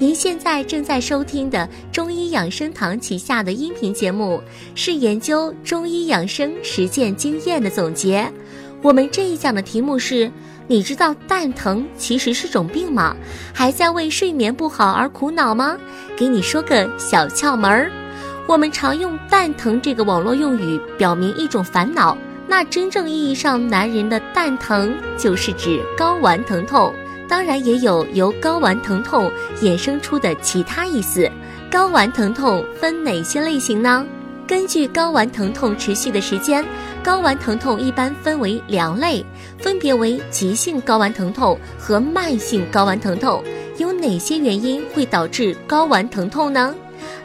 您现在正在收听的中医养生堂旗下的音频节目，是研究中医养生实践经验的总结。我们这一讲的题目是：你知道蛋疼其实是种病吗？还在为睡眠不好而苦恼吗？给你说个小窍门儿。我们常用“蛋疼”这个网络用语表明一种烦恼，那真正意义上男人的蛋疼，就是指睾丸疼痛。当然也有由睾丸疼痛衍生出的其他意思。睾丸疼痛分哪些类型呢？根据睾丸疼痛持续的时间，睾丸疼痛一般分为两类，分别为急性睾丸疼痛和慢性睾丸疼痛。有哪些原因会导致睾丸疼痛呢？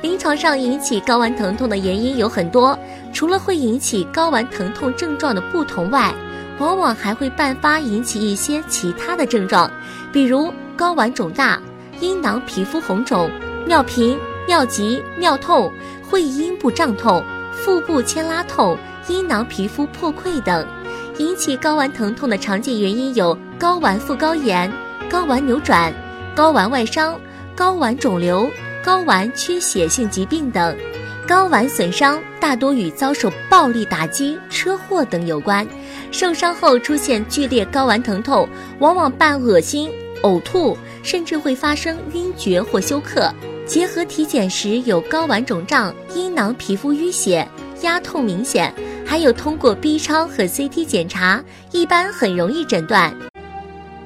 临床上引起睾丸疼痛的原因有很多，除了会引起睾丸疼痛症状的不同外，往往还会伴发引起一些其他的症状，比如睾丸肿大、阴囊皮肤红肿、尿频、尿急、尿痛、会阴部胀痛、腹部牵拉痛、阴囊皮肤破溃等。引起睾丸疼痛的常见原因有睾丸附睾炎、睾丸扭转、睾丸外伤、睾丸肿瘤、睾丸缺血性疾病等。睾丸损伤大多与遭受暴力打击、车祸等有关。受伤后出现剧烈睾丸疼痛，往往伴恶心、呕吐，甚至会发生晕厥或休克。结合体检时有睾丸肿胀、阴囊皮肤淤血、压痛明显，还有通过 B 超和 CT 检查，一般很容易诊断。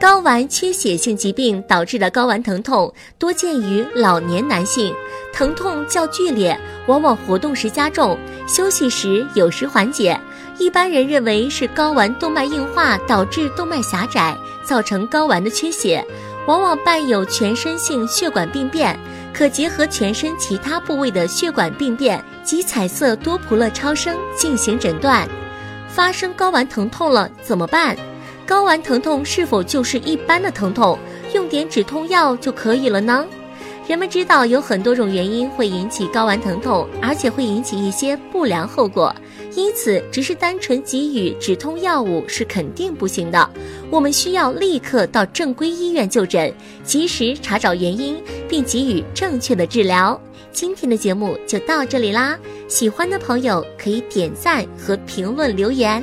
睾丸缺血性疾病导致的睾丸疼痛多见于老年男性，疼痛较剧烈，往往活动时加重，休息时有时缓解。一般人认为是睾丸动脉硬化导致动脉狭窄，造成睾丸的缺血，往往伴有全身性血管病变，可结合全身其他部位的血管病变及彩色多普勒超声进行诊断。发生睾丸疼痛了怎么办？睾丸疼痛是否就是一般的疼痛，用点止痛药就可以了呢？人们知道有很多种原因会引起睾丸疼痛，而且会引起一些不良后果，因此只是单纯给予止痛药物是肯定不行的。我们需要立刻到正规医院就诊，及时查找原因，并给予正确的治疗。今天的节目就到这里啦，喜欢的朋友可以点赞和评论留言。